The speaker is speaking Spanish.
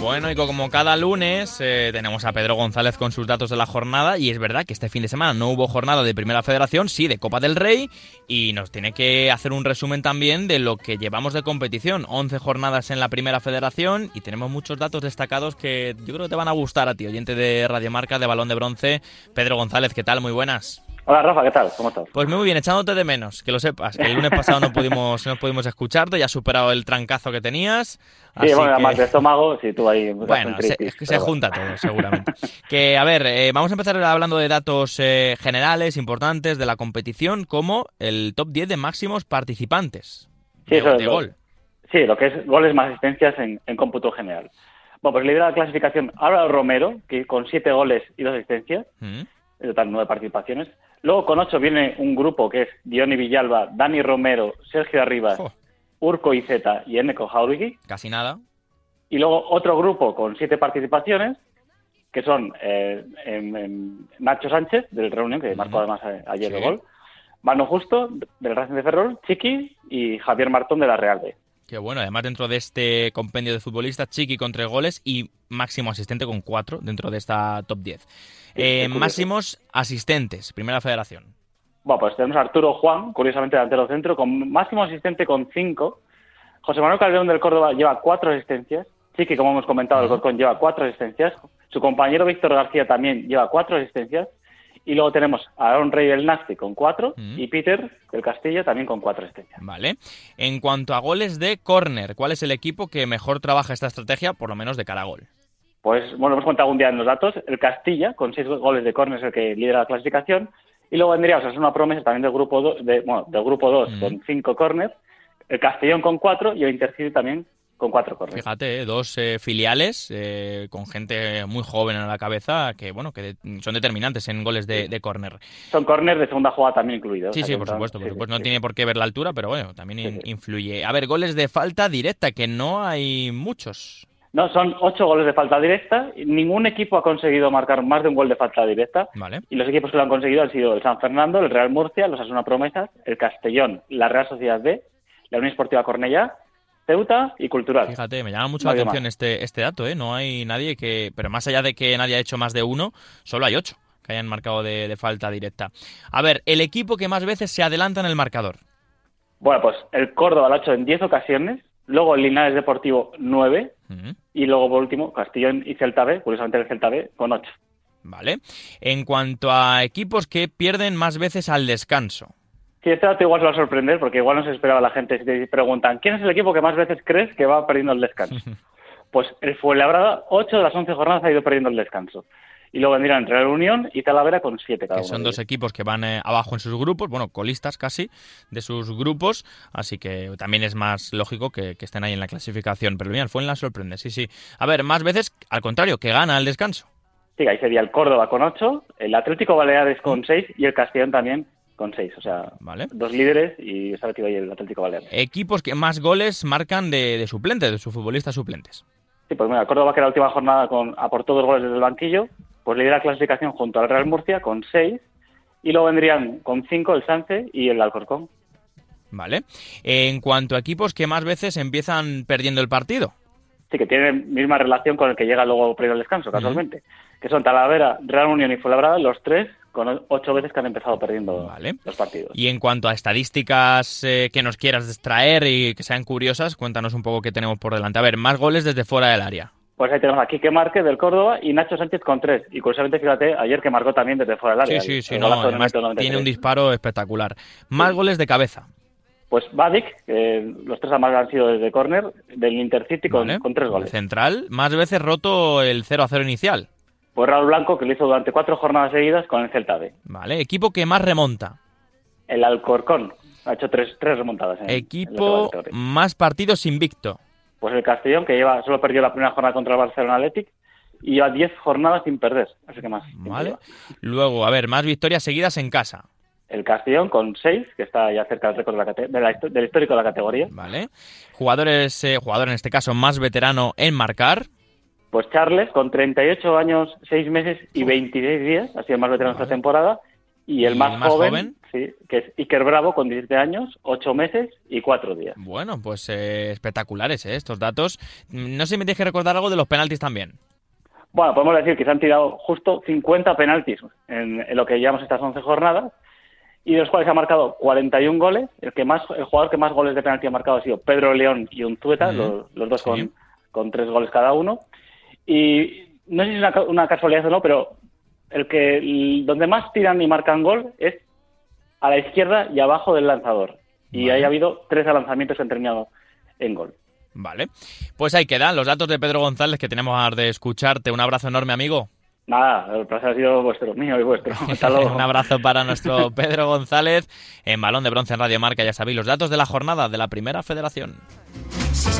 Bueno, y como cada lunes eh, tenemos a Pedro González con sus datos de la jornada y es verdad que este fin de semana no hubo jornada de Primera Federación, sí de Copa del Rey y nos tiene que hacer un resumen también de lo que llevamos de competición. 11 jornadas en la Primera Federación y tenemos muchos datos destacados que yo creo que te van a gustar a ti, oyente de Radiomarca de Balón de Bronce. Pedro González, ¿qué tal? Muy buenas. Hola Rafa, ¿qué tal? ¿Cómo estás? Pues muy bien, echándote de menos, que lo sepas. Que el lunes pasado no pudimos, no pudimos escucharte, ya has superado el trancazo que tenías. Sí, así bueno, que- de estómago, sí, tú ahí... Bueno, se, es que se junta todo, seguramente. que, a ver, eh, vamos a empezar hablando de datos eh, generales, importantes de la competición, como el top 10 de máximos participantes Sí, de, eso es de lo- gol. Sí, lo que es goles más asistencias en, en cómputo general. Bueno, pues lidera la clasificación Álvaro Romero, que con siete goles y dos asistencias, Mm, en total nueve participaciones. Luego con ocho viene un grupo que es Diony Villalba, Dani Romero, Sergio Arribas, jo, Urco Izeta y Eneko Jauregui. casi nada. Y luego otro grupo con siete participaciones, que son eh, Nacho Sánchez, del Reunión, que marcó además eh, ayer Sí. el gol, Mano Justo, del Racing de Ferrol, Chiqui y Javier Martón, de la Real B. Que bueno, además dentro de este compendio de futbolistas, Chiqui con tres goles y máximo asistente con cuatro dentro de esta top 10. Eh, curioso. máximos asistentes, primera federación. Bueno, pues tenemos a Arturo Juan, curiosamente delantero centro, con máximo asistente con cinco. José Manuel Calderón del Córdoba lleva cuatro asistencias. Chiqui, como hemos comentado, el. Corcón lleva cuatro asistencias. Su compañero Víctor García también lleva cuatro asistencias. Y luego tenemos a Aaron Rey del Nasti con cuatro Ujú. y Peter del Castillo también con cuatro asistencias. Vale. En cuanto a goles de córner, ¿cuál es el equipo que mejor trabaja esta estrategia, por lo menos de cara a gol? Pues bueno, hemos contado un día en los datos. El Castilla, con seis goles de córner, es el que lidera la clasificación. Y luego vendría, o sea, es una promesa también del grupo 2, de, bueno, del grupo 2 Ujú. con cinco córners. El Castellón con cuatro y el Intercity también con cuatro córners. Fíjate, eh, dos eh, filiales eh, con gente muy joven a la cabeza que, bueno, que de- son determinantes en goles de, de córner. Son córners de segunda jugada también incluidos. Sí, o sea, sí, por supuesto, por sí, supuesto. sí, No sí. tiene por qué ver la altura, pero bueno, también influye. A ver, goles de falta directa, que no hay muchos. No, son ocho goles de falta directa. Ningún equipo ha conseguido marcar más de un gol de falta directa. Vale. Y los equipos que lo han conseguido han sido el San Fernando, el Real Murcia, los Asuna Promesas, el Castellón, la Real Sociedad B, la Unión Esportiva Cornellá, Ceuta y Cultural. Fíjate, me llama mucho la atención más. este, este dato, ¿eh? No hay nadie que... Pero más allá de que nadie ha hecho más de uno, solo hay ocho que hayan marcado de, de falta directa. A ver, el equipo que más veces se adelanta en el marcador. Bueno, pues el Córdoba lo ha hecho en 10 ocasiones, luego el Linares Deportivo 9 Ujú. y luego por último Castellón y Celta B, curiosamente el Celta B con 8. Vale. En cuanto a equipos que pierden más veces al descanso. Sí, este dato igual se va a sorprender porque igual no se esperaba la gente si te preguntan ¿quién es el equipo que más veces crees que va perdiendo el descanso? Pues el Fuenlabrada, 8 de las 11 jornadas ha ido perdiendo el descanso. Y luego vendrían Real Unión y Talavera con 7 cada que uno. son dos equipos que van eh, abajo en sus grupos, bueno, colistas casi de sus grupos, así que también es más lógico que, que estén ahí en la clasificación. Pero bien, fue en la sorprende, sí, sí. A ver, más veces, al contrario, que gana el descanso. Sí, ahí sería el Córdoba con 8, el Atlético Baleares con 6 y el Castellón también con 6. O sea, Vale. dos líderes y metido ahí el Atlético Baleares. Equipos que más goles marcan de, de suplentes, de sus futbolistas suplentes. Sí, pues mira, Córdoba que la última jornada con, aportó dos goles desde el banquillo, pues lidera la clasificación junto al Real Murcia con 6 y luego vendrían con 5 el Sanse y el Alcorcón. Vale. En cuanto a equipos que más veces empiezan perdiendo el partido. Sí, que tienen misma relación con el que llega luego previo al descanso, casualmente. Que son Talavera, Real Unión y Fuenlabrada, los tres con ocho veces que han empezado perdiendo Vale. los partidos. Y en cuanto a estadísticas eh, que nos quieras extraer y que sean curiosas, cuéntanos un poco qué tenemos por delante. A ver, más goles desde fuera del área. Pues ahí tenemos a Quique Márquez del Córdoba y Nacho Sánchez con tres. Y curiosamente, fíjate, ayer que marcó también desde fuera del Sí, área. sí, sí, el no, además minuto 93. tiene un disparo espectacular. Más Sí. goles de cabeza. Pues Badik, que los tres además han sido desde córner, del Intercity con, ¿vale? con tres goles. Central, más veces roto el 0 a 0 inicial. Pues Raúl Blanco, que lo hizo durante cuatro jornadas seguidas con el Celta B. ¿Vale? Equipo que más remonta. El Alcorcón ha hecho tres, tres remontadas. En, en Equipo categoría. más partidos invicto. Pues el Castellón, que lleva solo perdió la primera jornada contra el Barcelona Athletic y lleva diez jornadas sin perder. Así que más. ¿Vale? Luego, a ver, más victorias seguidas en casa. El Castellón con seis, que está ya cerca del récord de la de la del histórico de la categoría. ¿Vale? Jugadores, eh, jugador en este caso más veterano en marcar. Pues Charles, con 38 años, 6 meses y 26 días, ha sido el más veterano Vale. esta temporada. Y el ¿Y más, joven, joven? sí, que es Iker Bravo con 17 años, 8 meses y 4 días. Bueno, pues eh, espectaculares ¿eh? estos datos. No sé si me tienes que recordar algo de los penaltis también. Bueno, podemos decir que se han tirado justo 50 penaltis en, lo que llevamos estas 11 jornadas y de los cuales ha marcado 41 goles. El que más, el jugador que más goles de penalti ha marcado ha sido Pedro León y Unzueta, los, dos con, con tres goles cada uno. Y no sé si es una, casualidad o no, pero el que donde más tiran y marcan gol es a la izquierda y abajo del lanzador. Y ahí ha habido tres lanzamientos que han terminado en gol. Vale. Pues ahí quedan los datos de Pedro González que tenemos de escucharte. Un abrazo enorme, amigo. Nada, el placer ha sido vuestro, mío y vuestro. Un abrazo para nuestro Pedro González en Balón de Bronce en Radio Marca. Ya sabéis, los datos de la jornada de la Primera Federación. Si